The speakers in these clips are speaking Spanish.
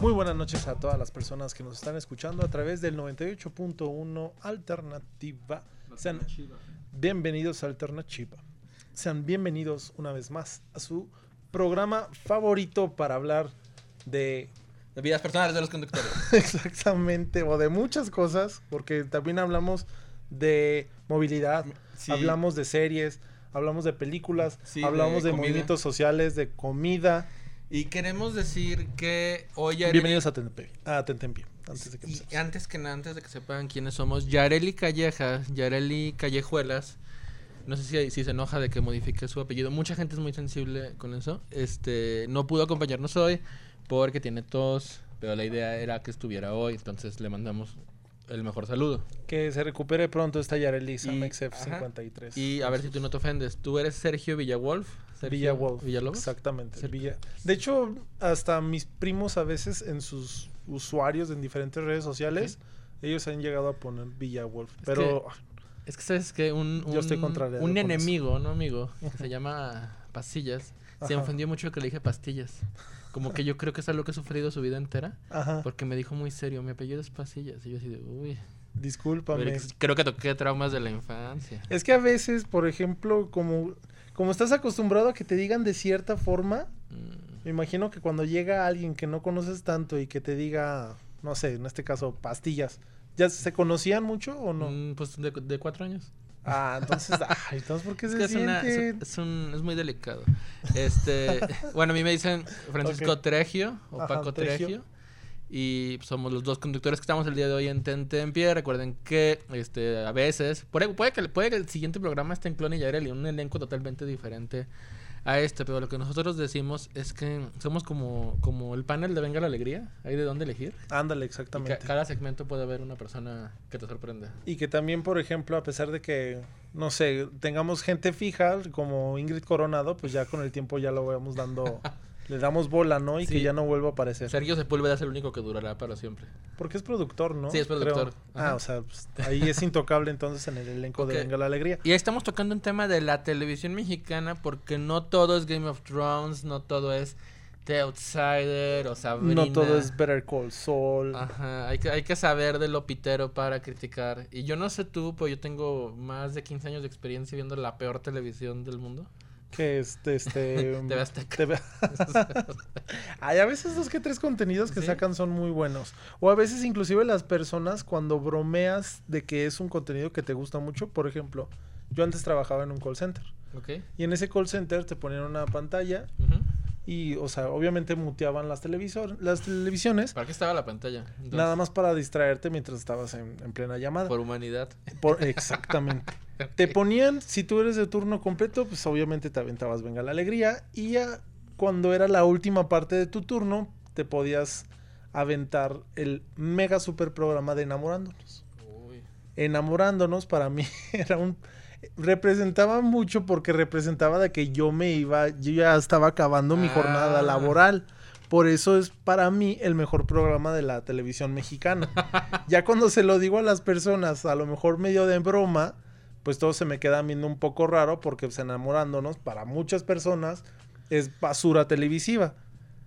Muy buenas noches a todas las personas que nos están escuchando a través del 98.1 Alternativa. Sean bienvenidos a Alternativa. Sean bienvenidos una vez más a su programa favorito para hablar de De vidas personales de los conductores. exactamente o de muchas cosas, porque también hablamos de movilidad, Sí. hablamos de series, hablamos de películas, Sí, hablamos de movimientos sociales, de comida. Y queremos decir que hoy Yareli- Bienvenidos a Tentempié. A Tentempié, antes de que Y antes que nada, antes de que sepan quiénes somos, Yareli Calleja, Yareli Callejuelas. No sé si, si se enoja de que modifique su apellido. Mucha gente es muy sensible con eso. Este, no pudo acompañarnos hoy porque tiene tos, pero la idea era que estuviera hoy, entonces le mandamos el mejor saludo. Que se recupere pronto esta Yareli Sam Y- XF53. Y a ver si tú no te ofendes. ¿Tú eres Sergio Villalwolf? Sergio Villalobos. Villalobos. Exactamente. Sergio. Villa- De hecho, hasta mis primos a veces en sus usuarios en diferentes redes sociales, ellos han llegado a poner Villa Wolf. Pero Es que sabes que un, Yo estoy un- un eso. enemigo, ¿no, amigo? Que se llama Pastillas. Se Ajá. ofendió mucho que le dije pastillas. Como que yo creo que es algo que ha sufrido su vida entera. ajá, Porque me dijo muy serio, mi apellido es Pastillas. Y yo así de, uy. discúlpame. Creo que toqué traumas de la infancia. Es que a veces, por ejemplo, como, como estás acostumbrado a que te digan de cierta forma, Mm, me imagino que cuando llega alguien que no conoces tanto y que te diga, no sé, en este caso, pastillas, ¿ya se conocían mucho o no? mm, pues de, de cuatro años. Ah, entonces, ay, entonces, ¿por qué Es se que es, una- es, sienten? un- es un- es muy delicado. Este, bueno, a mí me dicen Francisco. Tregio o Ajá, Paco Tregio. Tregio. Y somos los dos conductores que estamos el día de hoy en Tente en Pie. Recuerden que este, a veces, puede, puede, que, puede que el siguiente programa esté en Clon y Yareli, un elenco totalmente diferente a este. Pero lo que nosotros decimos es que somos como, como el panel de Venga la Alegría. Hay de dónde elegir. Ándale, Y ca- exactamente. cada segmento puede haber una persona que te sorprenda. Y que también, por ejemplo, a pesar de que, no sé, tengamos gente fija como Ingrid Coronado, pues ya con el tiempo ya lo vamos dando, le damos bola, ¿no? Y que Sí. ya no vuelva a aparecer. Sergio Sepúlveda es el único que durará para siempre. Porque es productor, ¿no? Sí, es productor. Ah, o sea, pues, ahí es intocable entonces en el elenco Ok. de Venga la Alegría. Y ahí estamos tocando un tema de la televisión mexicana porque no todo es Game of Thrones, no todo es The Outsider o Sabrina. No todo es Better Call Saul. Ajá, hay que, hay que saber de lo pitero para criticar. Y yo no sé tú, pero yo tengo más de 15 años de experiencia viendo la peor televisión del mundo. Que este, este... TV Azteca. TV Hay a veces dos que tres contenidos que Sí. sacan son muy buenos. O a veces inclusive las personas cuando bromeas de que es un contenido que te gusta mucho. Por ejemplo, yo antes trabajaba en un call center. Y en ese call center te ponían una pantalla y, o sea, obviamente muteaban las, televisor las televisiones. ¿Para qué estaba la pantalla? Entonces, Nada más para distraerte mientras estabas en, en plena llamada. Por humanidad. Por- exactamente. Te ponían, si tú eres de turno completo, pues obviamente te aventabas Venga la Alegría. Y ya cuando era la última parte de tu turno, te podías aventar el mega super programa de Enamorándonos. Uy. Enamorándonos para mí era un... Representaba mucho porque representaba de que yo me iba, yo ya estaba acabando mi jornada Ah. laboral. Por eso es para mí el mejor programa de la televisión mexicana. ya cuando se lo digo a las personas, a lo mejor medio de broma, pues todos se me quedan viendo un poco raro porque pues, enamorándonos para muchas personas es basura televisiva.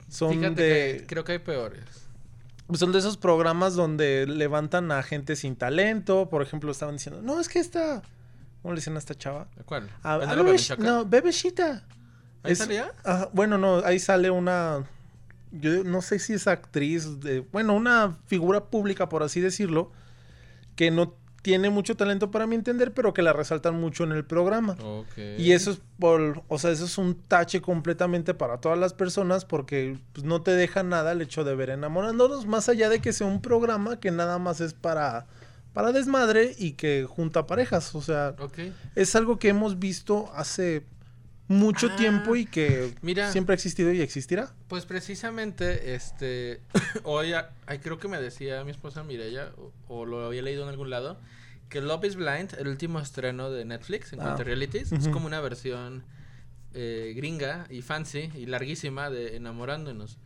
Son Fíjate de que creo que hay peores. son de esos programas donde levantan a gente sin talento, por ejemplo, estaban diciendo, "No, es que esta ¿Cómo le decían a esta chava? ¿Cuál? A, a ¿Penélope Bebesh- Menchaca? no, Bebeshita. ¿Ahí es- salía? Ajá, bueno, no, ahí sale una. Yo no sé si es actriz, de, bueno, una figura pública, por así decirlo, que no tiene mucho talento para mi entender, pero que la resaltan mucho en el programa. Y eso es por, o sea, eso es un tache completamente para todas las personas porque pues, no te deja nada el hecho de ver enamorándonos, más allá de que sea un programa que nada más es para, para desmadre y que junta parejas. O sea, es algo que hemos visto hace mucho Ah, tiempo y que mira. siempre ha existido y existirá. Pues precisamente, este, hoy, a- ay, creo que me decía mi esposa Mireya, o, o lo había leído en algún lado, que Love is Blind, el último estreno de Netflix en Ah. cuanto a realities, es como una versión eh, gringa y fancy y larguísima de Enamorándonos.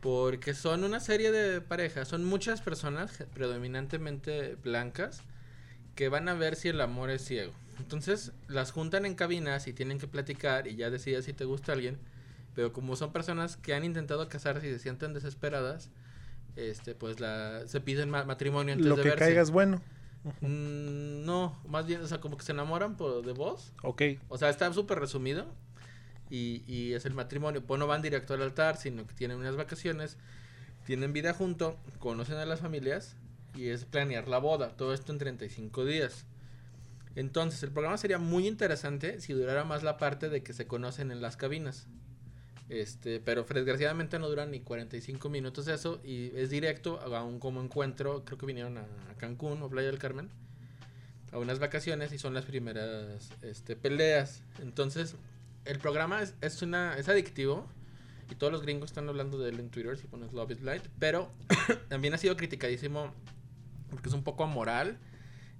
Porque son una serie de parejas, son muchas personas, predominantemente blancas, que van a ver si el amor es ciego. Entonces las juntan en cabinas y tienen que platicar y ya decides si te gusta alguien. Pero como son personas que han intentado casarse y se sienten desesperadas, este, pues la, se piden ma- matrimonio antes Lo de que verse. caiga es bueno. Mm, no, más bien, o sea, como que se enamoran por de voz. Ok. O sea, está súper resumido. Y, y es el matrimonio. Pues no van directo al altar, sino que tienen unas vacaciones, tienen vida junto, conocen a las familias y es planear la boda. Todo esto en 35 días. Entonces, el programa sería muy interesante si durara más la parte de que se conocen en las cabinas. Este, pero desgraciadamente no duran ni 45 minutos eso y es directo a un como encuentro, creo que vinieron a, Cancún o Playa del Carmen a unas vacaciones y son las primeras este, peleas. Entonces, el programa es, es una es adictivo y todos los gringos están hablando de él en Twitter si pones Love is Blind, pero también ha sido criticadísimo porque es un poco amoral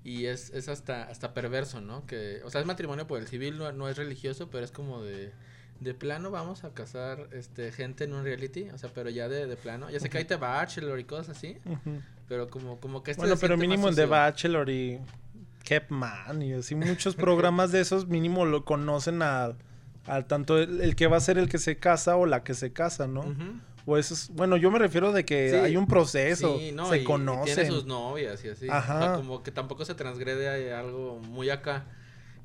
y es, es hasta hasta perverso, ¿no? Que o sea, es matrimonio por el civil, no, no es religioso, pero es como de de plano vamos a casar este gente en un reality, o sea, pero ya de, de plano, ya sé que hay The Bachelor y cosas así, pero como como que este Bueno, pero mínimo en The. Bachelor y Kepman y así muchos programas de esos mínimo lo conocen al, al tanto el, el que va a ser el que se casa o la que se casa, ¿no? Ujú. O eso es, bueno, yo me refiero de que Sí. hay un proceso, Sí, no, se conocen. tiene sus novias y así. O sea, Ajá. como que tampoco se transgrede a algo muy acá.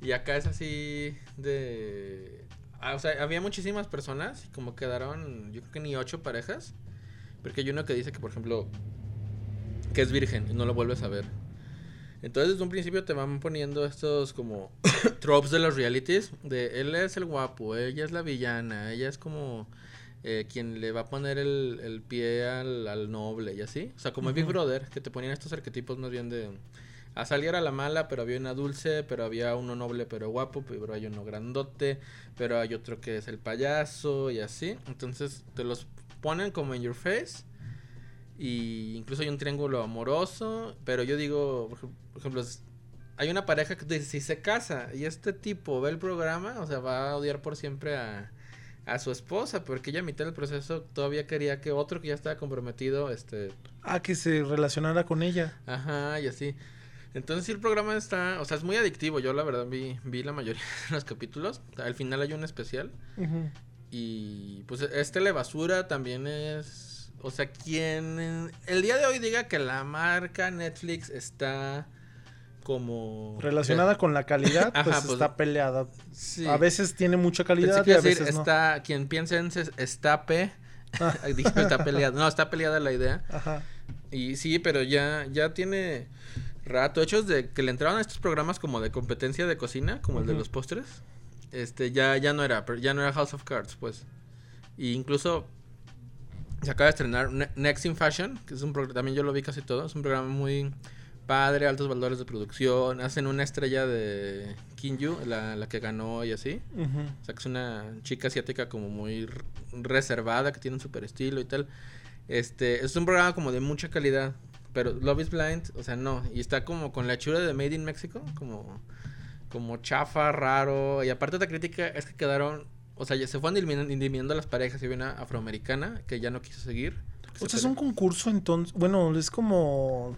Y acá es así de... ah, o sea, había muchísimas personas y como quedaron, yo creo que ni ocho parejas. Porque hay uno que dice que, por ejemplo, que es virgen y no lo vuelves a ver. Entonces, desde un principio te van poniendo estos como tropes de los realities. De él es el guapo, ella es la villana, ella es como eh, quien le va a poner el, el pie al, al noble y así. O sea, como en Big. Brother, que te ponían estos arquetipos más bien de... A salir a la mala, pero había una dulce, pero había uno noble, pero guapo, pero hay uno grandote, pero hay otro que es el payaso y así. Entonces te los ponen como en your face. Y incluso hay un triángulo amoroso. Pero yo digo, por ej- por ejemplo, hay una pareja que dice, si se casa y este tipo ve el programa, o sea, va a odiar por siempre a, a su esposa, porque ella a mitad del proceso todavía quería que otro que ya estaba comprometido, este, Ah, que se relacionara con ella. Ajá, y así. Entonces sí el programa está, o sea, es muy adictivo. Yo la verdad vi, vi la mayoría de los capítulos. Al final hay un especial. Y pues este Le Basura también es, o sea, quien el día de hoy diga que la marca Netflix está como Relacionada con la calidad, Ajá, pues, pues, está peleada. Sí. A veces tiene mucha calidad y a decir, veces no. está, quien piensa en estape, Ah. está peleada. No, está peleada la idea. Ajá. Y sí, pero ya, ya tiene rato. Hechos de que le entraron a estos programas como de competencia de cocina, como el de los postres. Este, ya, ya no era, pero ya no era House of Cards, pues. Y incluso se acaba de estrenar Ne- Next in Fashion, que es un programa, también yo lo vi casi todo, es un programa muy padre, altos valores de producción, hacen una estrella de Kinju, la, la que ganó y así. O sea, que es una chica asiática como muy reservada, que tiene un super estilo y tal. Este, es un programa como de mucha calidad. Pero Love is Blind, o sea, no. Y está como con la hechura de Made in Mexico, como, como chafa, raro. Y aparte otra crítica es que quedaron, o sea, ya se fueron eliminando, eliminando las parejas. Y había una afroamericana que ya no quiso seguir. O se sea, es un concurso entonces. Bueno, es como.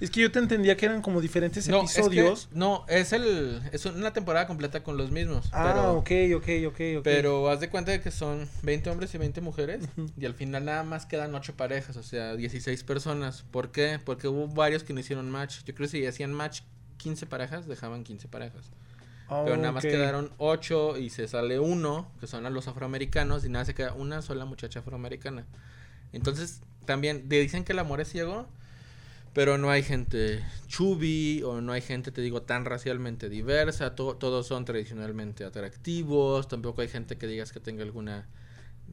Es que yo te entendía que eran como diferentes No, es que- episodios. no, es el es una temporada completa con los mismos. Ah, pero, ok, ok, ok, ok. Pero haz de cuenta de que son 20 hombres y 20 mujeres y al final nada más quedan 8 parejas, o sea, 16 personas. ¿Por qué? Porque hubo varios que no hicieron match. Yo creo que si hacían match 15 parejas, dejaban 15 parejas. Pero nada más quedaron 8 y se sale uno, que son a los afroamericanos, y nada, se queda una sola muchacha afroamericana. Entonces, también dicen que el amor es ciego, pero no hay gente chubby o no hay gente, te digo, tan racialmente diversa. to- todos son tradicionalmente atractivos. Tampoco hay gente que digas que tenga alguna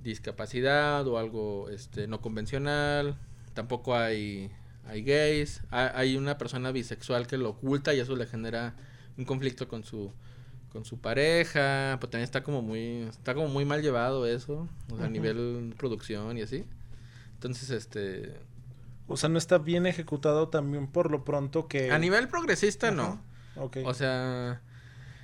discapacidad o algo este, no convencional. Tampoco hay hay gays, ha- hay una persona bisexual que lo oculta y eso le genera un conflicto con su con su pareja, pues también está como muy está como muy mal llevado eso, o sea, a nivel producción y así. Entonces, este O sea, no está bien ejecutado también por lo pronto que... a nivel progresista no. Ajá. Ok. O sea,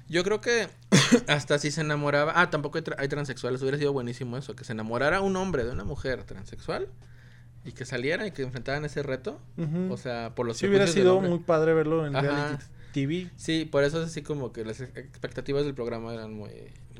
yo creo que hasta si se enamoraba. Ah, tampoco hay, tra- hay transexuales. Hubiera sido buenísimo eso. Que se enamorara un hombre de una mujer transexual y que salieran y que enfrentaran ese reto. O sea, por los sí hubiera sido muy padre verlo en Ajá. reality TV. Sí, por eso es así como que las ex- expectativas del programa eran muy,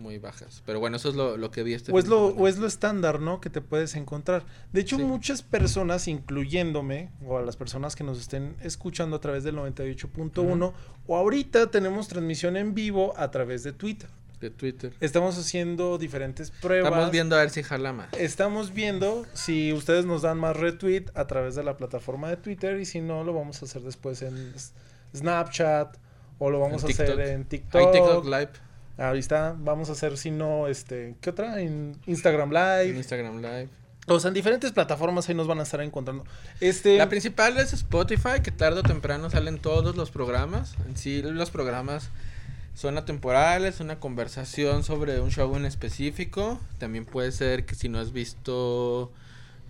muy bajas. Pero bueno, eso es lo, lo que vi este O es, lo, o es lo estándar, ¿no? Que te puedes encontrar. De hecho, Sí. muchas personas, incluyéndome, o a las personas que nos estén escuchando a través del 98.1, o ahorita tenemos transmisión en vivo a través de Twitter. de Twitter. Estamos haciendo diferentes pruebas. Estamos viendo a ver si jala más. Estamos viendo si ustedes nos dan más retweet a través de la plataforma de Twitter y si no, lo vamos a hacer después en Snapchat o lo vamos En a hacer TikTok. en Hay TikTok. TikTok Live, Ahí está, vamos a hacer si no, este, ¿qué otra? En Instagram en Live. Instagram Live. O sea, en diferentes plataformas ahí nos van a estar encontrando. Este, La principal es Spotify, que tarde o temprano salen todos los programas. En sí, los programas son atemporales, una conversación sobre un show en específico. También puede ser que si no has visto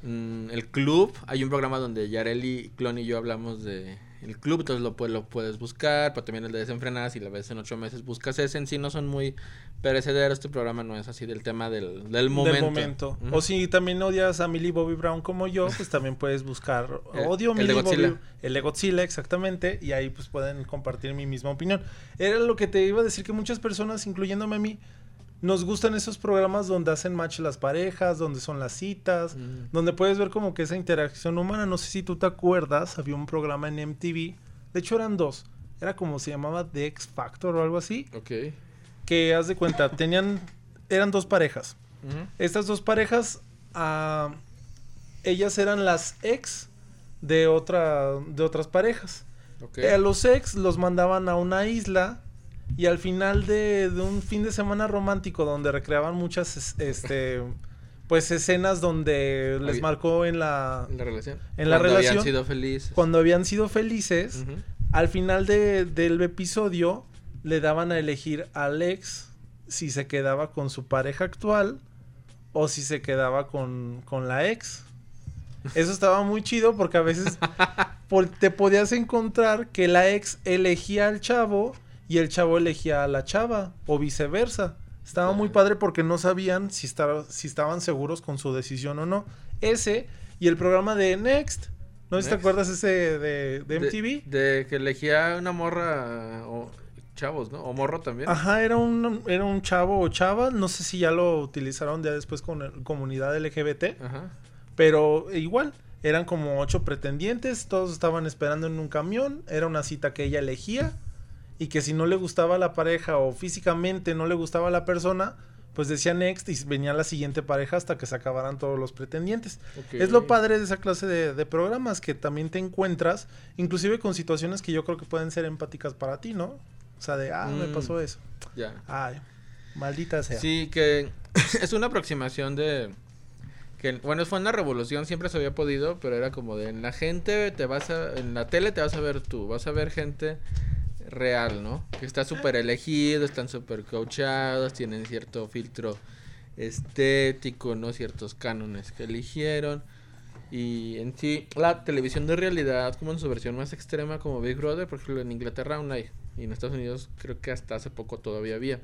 mm, El Club, hay un programa donde Yareli, Clon y yo hablamos de El Club, entonces lo, pu- lo puedes buscar, pero también el de Desenfrenadas y la ves en ocho meses buscas ese. En sí no son muy perecederos, este programa no es así del tema del, del momento. del momento. O si también odias a Millie Bobby Brown como yo, pues también puedes buscar El- odio de Millie. Bobby el de Godzilla exactamente y ahí pues pueden compartir mi misma opinión. Era lo que te iba a decir que muchas personas incluyéndome a mí nos gustan esos programas donde hacen match las parejas, donde son las citas, Mm. donde puedes ver como que esa interacción humana, no sé si tú te acuerdas, había un programa en MTV, de hecho eran dos, era como se llamaba The X Factor o algo así, Ok. que haz de cuenta, tenían eran dos parejas. Estas dos parejas, ah, ellas eran las ex de otra de otras parejas. Ok. A los ex los mandaban a una isla y al final de, de un fin de semana romántico donde recreaban muchas es- este pues escenas donde les Había- marcó en la En la relación. En la Cuando relación, Habían sido felices. cuando habían sido felices, al final de- del episodio le daban a elegir al ex si se quedaba con su pareja actual o si se quedaba con, con la ex. Eso estaba muy chido porque a veces por- te podías encontrar que la ex elegía al chavo y el chavo elegía a la chava o viceversa. Estaba muy padre porque no sabían si, estaba- si estaban seguros con su decisión o no. Ese y el programa de Next. ¿No si te Next. acuerdas ese de, de MTV? De, que elegía una morra o chavos, ¿no? O morro también. Ajá, era un, era un chavo o chava. No sé si ya lo utilizaron ya después con el- comunidad LGBT. Ajá. Pero igual, eran como ocho pretendientes. Todos estaban esperando en un camión. Era una cita que ella elegía. Y que si no le gustaba la pareja o físicamente no le gustaba la persona, pues decía next y venía la siguiente pareja hasta que se acabaran todos los pretendientes. Es lo padre de esa clase de, de programas que también te encuentras, inclusive con situaciones que yo creo que pueden ser empáticas para ti, ¿no? O sea, de, ah, me Mm. pasó eso. Ya. Ay, maldita sea. Sí, que es una aproximación de que bueno, fue una revolución, siempre se había podido, pero era como de en la gente te vas a en la tele te vas a ver tú, vas a ver gente real, ¿no? Que está súper elegido, están súper coachados, tienen cierto filtro estético, ¿no? Ciertos cánones que eligieron. Y en sí, la televisión de realidad, como en su versión más extrema, como Big Brother, por ejemplo, en Inglaterra aún hay. Y en Estados Unidos creo que hasta hace poco todavía había.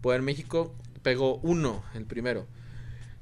Pues en México pegó uno, el primero.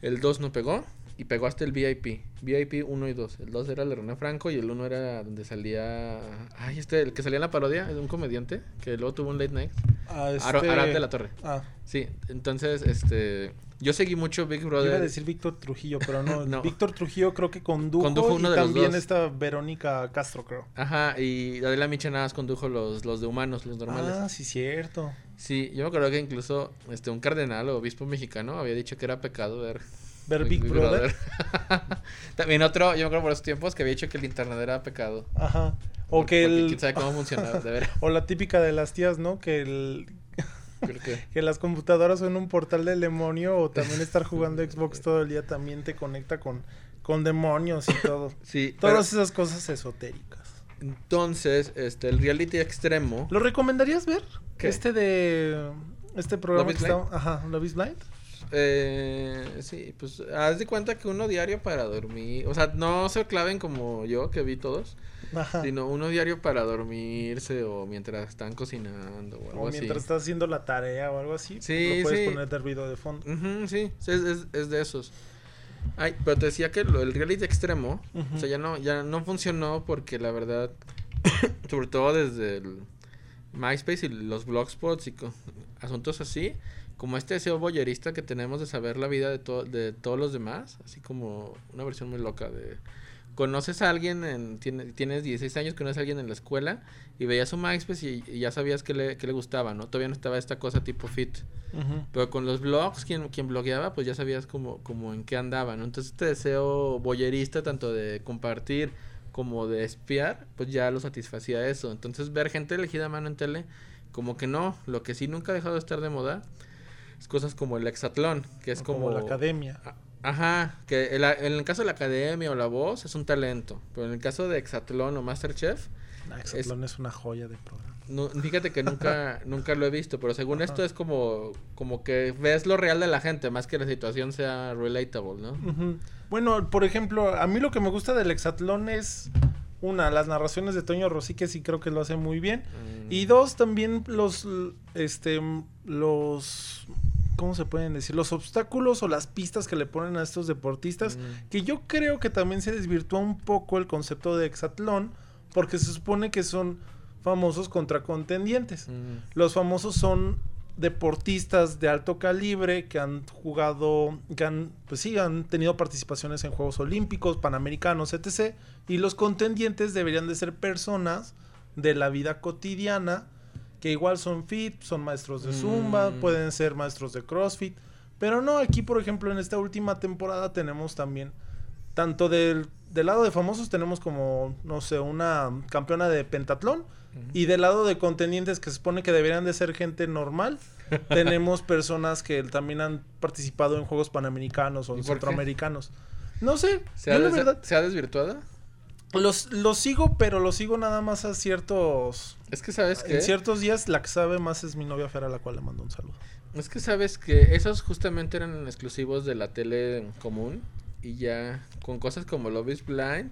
El 2 no pegó y pegó hasta el VIP. VIP 1 y 2. El 2 era el de René Franco y el 1 era donde salía. Ay, este, el que salía en la parodia, de un comediante que luego tuvo un late night. Ah, este- Arad de la Torre. Ah, Sí, entonces, este. Yo seguí mucho Big yo Brother. iba a decir Víctor Trujillo, pero no. No. Víctor Trujillo creo que condujo, Condujo uno y de los también dos. está Verónica Castro, creo. Ajá, y Adela Michanadas condujo los, los de humanos, los normales. Ah, sí, cierto. Sí, yo me acuerdo que incluso este, un cardenal o obispo mexicano había dicho que era pecado ver Ver Big, Brother. También otro, yo me acuerdo por esos tiempos que había dicho que el internet era pecado. Ajá. O Porque que el. quién sabe cómo funcionaba, de. O la típica de las tías, ¿no? Que el. Creo que. Que las computadoras son un portal del demonio o también estar jugando Xbox todo el día también te conecta con, Con demonios y todo. Sí. Todas esas cosas esotéricas. Entonces, este, el reality extremo. ¿Lo recomendarías ver? ¿Qué? Este de. Este programa ¿Love que está. Ajá, Love is Blind. Eh, sí, pues haz de cuenta que uno diario para dormir. O sea, no se claven como yo, que vi todos. Ajá. Sino uno diario para dormirse o mientras están cocinando o algo O así. mientras estás haciendo la tarea o algo así. Sí, Lo puedes sí. poner de ruido de fondo. Sí, sí, es, es- es de esos. Ay, pero te decía que lo- el reality extremo, Ujú. o sea, ya no, ya no funcionó porque la verdad, sobre todo desde el MySpace y los blogspots y asuntos así, como este deseo boyerista que tenemos de saber la vida de, to- de todos los demás, así como una versión muy loca de... Conoces a alguien, en, tiene- tienes 16 años, conoces a alguien en la escuela y veías su MySpace y, y ya sabías que le, que le gustaba, ¿no? Todavía no estaba esta cosa tipo fit. Pero con los blogs, quien, quien blogueaba, pues ya sabías como, como en qué andaba, ¿no? Entonces este deseo boyerista, tanto de compartir como de espiar, pues ya lo satisfacía eso. Entonces ver gente elegida a mano en tele, como que no. Lo que sí nunca ha dejado de estar de moda cosas como el hexatlón, que es O como... la academia. A- Ajá, que el- en el caso de la academia o la voz es un talento, pero en el caso de Hexatlón o Masterchef, Ah, Hexatlón es... una joya de programa. no, fíjate que nunca, nunca lo he visto, pero según Ajá. esto es como, como que ves lo real de la gente, más que la situación sea relatable, ¿no? Bueno, por ejemplo, a mí lo que me gusta del hexatlón es una, las narraciones de Toño Rossi, que sí creo que lo hace muy bien. Mm. Y dos, también los, este, los, ¿cómo se pueden decir? Los obstáculos o las pistas que le ponen a estos deportistas, Mm. que yo creo que también se desvirtúa un poco el concepto de hexatlón, porque se supone que son famosos contra contendientes. Mm. Los famosos son deportistas de alto calibre que han jugado, que han, pues sí, han tenido participaciones en Juegos Olímpicos, Panamericanos, etc. Y los contendientes deberían de ser personas de la vida cotidiana que igual son fit, son maestros de Zumba, Mm. pueden ser maestros de CrossFit. Pero no, aquí por ejemplo en esta última temporada tenemos también, tanto del, del lado de famosos tenemos como, no sé, una campeona de pentatlón. Y del lado de contendientes que se supone que deberían de ser gente normal, tenemos personas que también han participado en Juegos Panamericanos o. Centroamericanos. No sé, ¿Se, ha verdad ¿Se ha desvirtuado? Los, los sigo, pero los sigo nada más a ciertos... Es que sabes que... En ciertos días la que sabe más es mi novia Fer, a la cual le mando un saludo. Es que sabes que esos justamente eran exclusivos de la tele común y ya con cosas como Love is Blind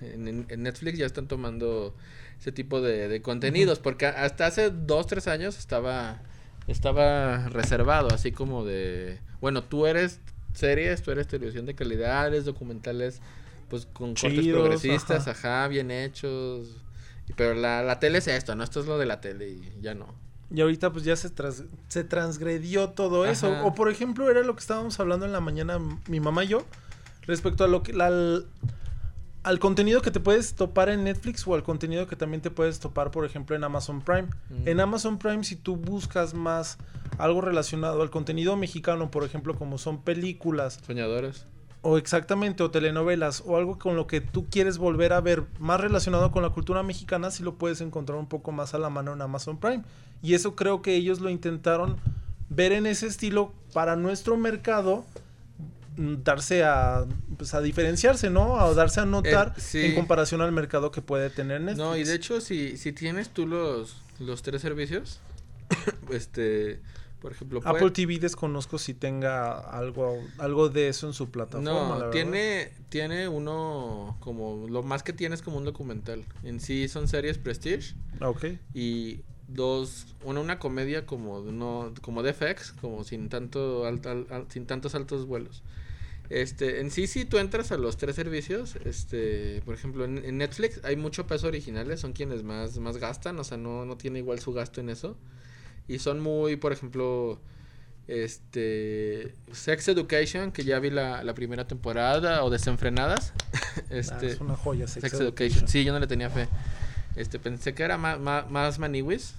en, Netflix ya están tomando ese tipo de, de contenidos porque hasta hace dos tres años estaba estaba reservado así como de bueno tú eres series tú eres televisión de calidad eres documentales pues con cortes Chidos, progresistas ajá. ajá. bien hechos pero la, la tele es esto no esto es lo de la tele y ya no Y ahorita pues ya se, tras- se transgredió todo eso. O por ejemplo era lo que estábamos hablando en la mañana mi mamá y yo respecto a lo que la- al, al contenido que te puedes topar en Netflix o al contenido que también te puedes topar por ejemplo en Amazon Prime. Mm. En Amazon Prime si tú buscas más algo relacionado al contenido mexicano, por ejemplo como son películas soñadores o exactamente o telenovelas o algo con lo que tú quieres volver a ver más relacionado con la cultura mexicana, sí lo puedes encontrar un poco más a la mano en Amazon Prime. Y eso creo que ellos lo intentaron ver en ese estilo para nuestro mercado mm, darse a pues a diferenciarse, ¿no? A darse a notar Eh, sí. en comparación al mercado que puede tener Netflix. No, y de hecho, si, si tienes tú los, los tres servicios, este, por ejemplo, puede- Apple TV desconozco si tenga algo algo de eso en su plataforma, la no, tiene, tiene uno como, lo más que tiene es como un documental. En sí son series Prestige Ok. y dos, una, una comedia como no, como de FX, como sin tanto al- al- sin tantos altos vuelos. Este, en sí, si tú entras a los tres servicios, este, por ejemplo, en, en Netflix hay mucho peso originales, son quienes más, más gastan, o sea, no, no tiene igual su gasto en eso. Y son muy, por ejemplo, este, Sex Education, que ya vi la, la primera temporada, o Desenfrenadas. Ah, este, es una joya Sex, Sex Education. Sí, yo no le tenía fe. Este, pensé que era más, más, más maniwis,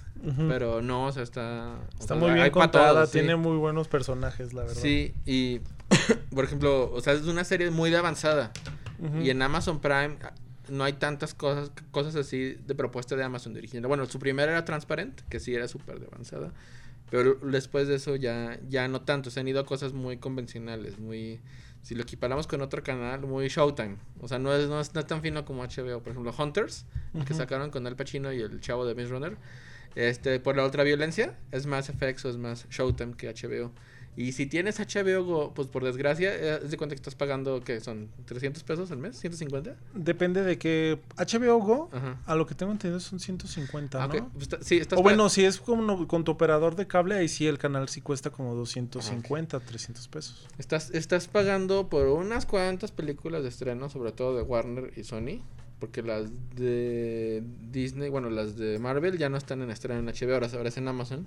pero no, o sea, está... o Está sea, muy bien contada, todos, sí. tiene muy buenos personajes, la verdad. Sí, y por ejemplo, o sea, es una serie muy de avanzada. Y en Amazon Prime ah, no hay tantas cosas cosas así de propuesta de Amazon de original. Bueno, su primera era Transparent, que sí era súper de avanzada. Pero después de eso ya, ya no tanto. Se han ido a cosas muy convencionales, muy... Si lo equiparamos con otro canal, muy Showtime. O sea, no es, no es, no es tan fino como HBO. Por ejemplo, Hunters, que sacaron con Al Pacino y el chavo de Maze Runner. Este, por la ultraviolencia, es más FX o es más Showtime que HBO. Y si tienes HBO Go, pues por desgracia, eh, es de cuenta que estás pagando, que son 300 pesos al mes, 150. Depende de que HBO Go, Ajá. a lo que tengo entendido son 150, Ah, ¿no? Pues está- sí, estás O bueno, si es como con tu operador de cable, ahí sí el canal sí cuesta como 250, 300 pesos. Estás, estás pagando por unas cuantas películas de estreno, sobre todo de Warner y Sony. Porque las de Disney, bueno, las de Marvel ya no están en estreno en HBO, ahora, ahora es en Amazon.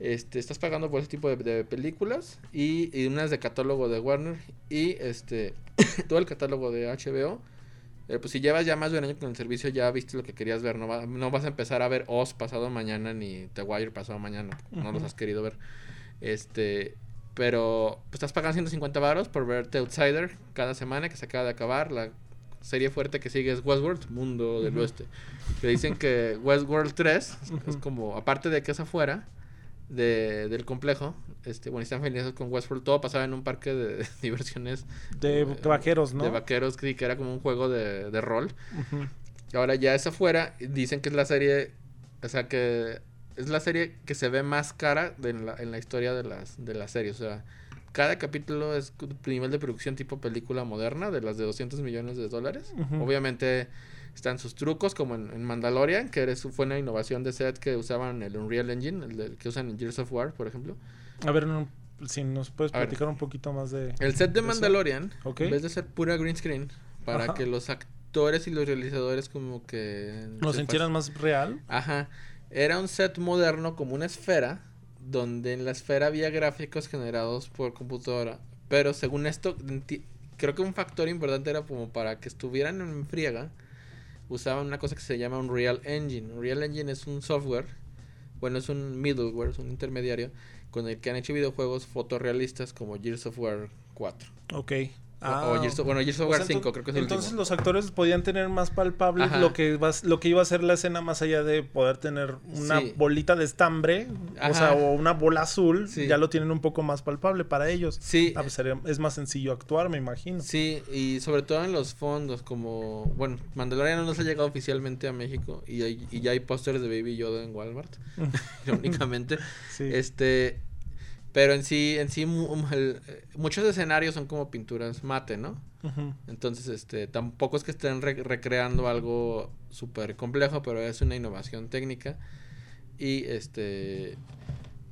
Este, estás pagando por ese tipo de, de películas y, y unas de catálogo de Warner y este todo el catálogo de HBO. Eh, pues si llevas ya más de un año con el servicio ya viste lo que querías ver, no, va- no vas a empezar a ver Oz pasado mañana ni The Wire pasado mañana, no los has querido ver. Este, pero pues estás pagando 150 varos por ver The Outsider cada semana que se acaba de acabar, la serie fuerte que sigue es Westworld, Mundo del. Oeste. Que dicen que Westworld 3 es como aparte de que es afuera de, del complejo, este, bueno, están felices con Westworld, todo pasaba en un parque de diversiones De eh, vaqueros, ¿no? de vaqueros, que, era como un juego de, de rol. Y ahora ya es afuera, dicen que es la serie, o sea que es la serie que se ve más cara de en, la, en la historia de las, de la serie. O sea, cada capítulo es nivel de producción tipo película moderna, de las de 200 millones de dólares. Obviamente están sus trucos, como en, en Mandalorian, que eres, fue una innovación de set que usaban el Unreal Engine, el que usan en Gears of War, por ejemplo. A ver, no, si nos puedes A ver. platicar un poquito más de... El set de. Mandalorian, Ok. en vez de ser pura green screen, para Ajá. que los actores y los realizadores como que... ¿Nos se sintieran más real? Ajá. Era un set moderno como una esfera, donde en la esfera había gráficos generados por computadora. Pero según esto, creo que un factor importante era como para que estuvieran en friega, usaban una cosa que se llama Unreal Engine. Unreal Engine es un software, bueno, es un middleware, es un intermediario, con el que han hecho videojuegos fotorrealistas como Gears of War 4. Ok. O- o, Gears of, bueno, Gears of O War sea, 5, ento- creo que es el Entonces último. los actores podían tener más palpable Ajá. lo que, va, lo que iba a ser la escena más allá de poder tener una Sí. bolita de estambre, o sea, o una bola azul, Sí. ya lo tienen un poco más palpable para ellos. Sí, Ah, pues es más sencillo actuar, me imagino. Sí, y sobre todo en los fondos, como, bueno, Mandalorian no se ha llegado oficialmente a México y, hay- y ya hay pósters de Baby Yoda en Walmart, irónicamente. Sí. Este, pero en sí, en sí, um, el- eh, muchos escenarios son como pinturas mate, ¿no? Entonces, este, tampoco es que estén re- recreando algo súper complejo, pero es una innovación técnica. Y este,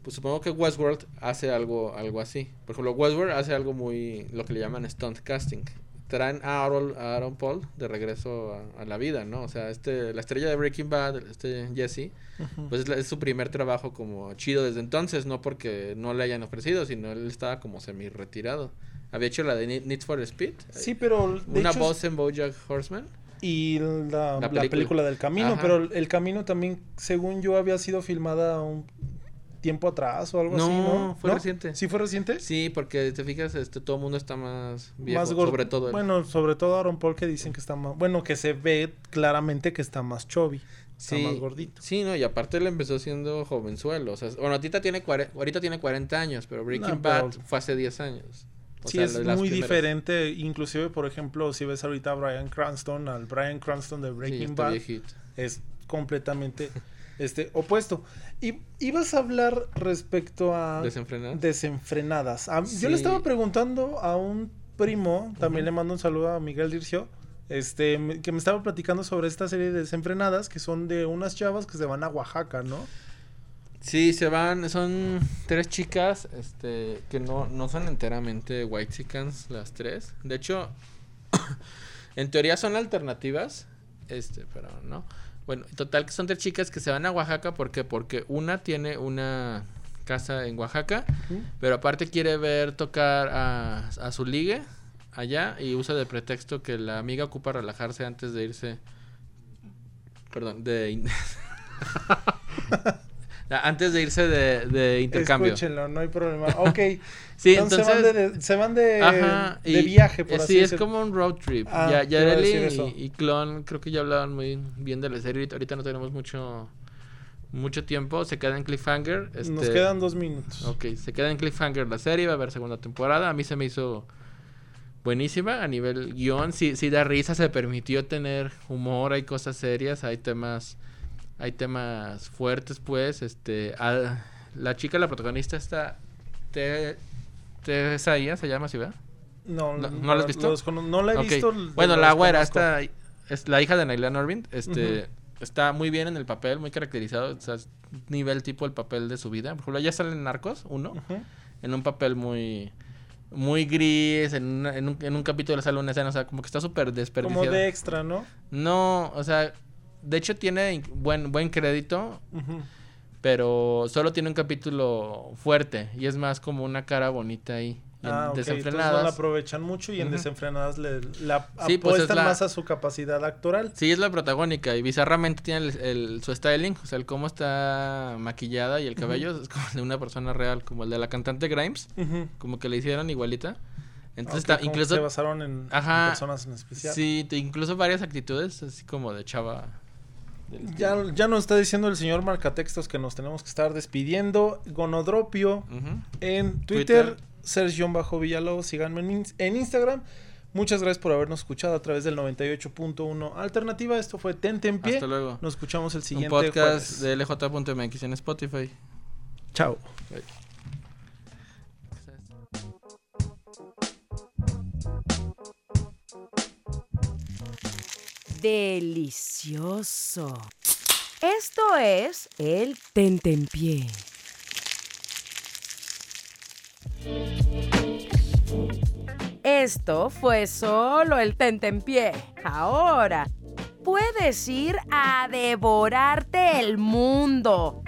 pues supongo que Westworld hace algo, algo así. Por ejemplo, Westworld hace algo muy, lo que le llaman stunt casting. Traen a Aaron, a Aaron Paul de regreso a, a la vida, ¿no? O sea, este, la estrella de Breaking Bad, este Jesse, pues es, la- es su primer trabajo como chido desde entonces, no porque no le hayan ofrecido, sino él estaba como semi retirado. Había hecho la de Need for Speed. sí, pero de Una hecho, voz en Bojack Horseman. y la, la película. película. del camino, Ajá. pero el camino también, según yo, había sido filmada un tiempo atrás o algo No, así, ¿no? fue ¿No? reciente. ¿Sí fue reciente? Sí, porque te fijas, este, todo el mundo está más viejo, más gordo. sobre todo él. Bueno, sobre todo Aaron Paul que dicen que está más, bueno, que se ve claramente que está más chubby, está sí, más gordito. Sí, no, y aparte él empezó siendo jovenzuelo, o sea, bueno, ahorita tiene, ahorita tiene 40 años, pero Breaking No, pero- Bad fue hace 10 años. O sí, sea, es muy primeras. diferente, inclusive, por ejemplo, si ves ahorita a Brian Cranston, al Brian Cranston de Sí, Breaking está Bad, viejito. es completamente este opuesto. Y ibas a hablar respecto a desenfrenadas. A- Yo le estaba preguntando a un primo, también le mando un saludo a Miguel Dircio, este, que me estaba platicando sobre esta serie de desenfrenadas que son de unas chavas que se van a Oaxaca, ¿no? Sí, se van, son tres chicas, este, que no, no son enteramente white chickens las tres. De hecho, en teoría son alternativas, este, pero no. Bueno, total que son tres chicas que se van a Oaxaca, ¿por qué? Porque una tiene una casa en Oaxaca, pero aparte quiere ver tocar a, a su ligue allá y usa de pretexto que la amiga ocupa relajarse antes de irse. Perdón, de. in- antes de irse de, de intercambio. Escúchenlo, no hay problema. Ok. Sí, entonces, entonces. se van de, se van de, Ajá, de y- viaje, por eh, así Sí, es como un road trip. Ah, ya, te iba a Yareli decir eso. y, y Clon creo que ya hablaban muy bien de la serie. Ahorita no tenemos mucho mucho tiempo. Se queda en cliffhanger. Nos este, quedan dos minutos. Ok, se queda en cliffhanger la serie, va a haber segunda temporada. A mí se me hizo buenísima a nivel guion. Sí, sí da risa, se permitió tener humor, hay cosas serias, hay temas, hay temas fuertes, pues. Este, a- la chica, la protagonista está, te, Tesaía, se llama así, ¿verdad? No, ¿No- no la has visto? lo descono- no la he Ok. visto. Bueno, la güera, esta es la hija de Naila Norvin, este Ujú. está muy bien en el papel, muy caracterizado, o sea, nivel tipo el papel de su vida. Por ejemplo, ya sale en Narcos, uno, Ujú. en un papel muy muy gris, en, una- en, un, en un capítulo sale una escena, o sea, como que está súper desperdiciado. Como de extra, ¿no? No, o sea, de hecho tiene buen buen crédito, pero solo tiene un capítulo fuerte y es más como una cara bonita ahí. Y en Ah, ok. Entonces no desenfrenadas. la aprovechan mucho y en desenfrenadas le, la Sí, pues, es apuestan la- más a su capacidad actoral. Sí, es la protagónica y bizarramente tiene el, el- su styling, o sea, el cómo está maquillada y el cabello es como de una persona real, como el de la cantante Grimes, como que le hicieron igualita. Entonces, está, incluso, se basaron en, personas en especial. sí, te- incluso varias actitudes, así como de chava. Ya, ya nos está diciendo el señor Marcatextos que nos tenemos que estar despidiendo. Gonodropio en Twitter, Twitter. Sergio-Villalobos, síganme en, ins- en Instagram. Muchas gracias por habernos escuchado a través del 98.1 Alternativa. Esto fue Tente en Pie. Hasta luego. Nos escuchamos el Un siguiente podcast jueves. de LJ.mx en Spotify. Chao. Delicioso. Esto es el tentempié. Esto fue solo el tentempié. Ahora puedes ir a devorarte el mundo.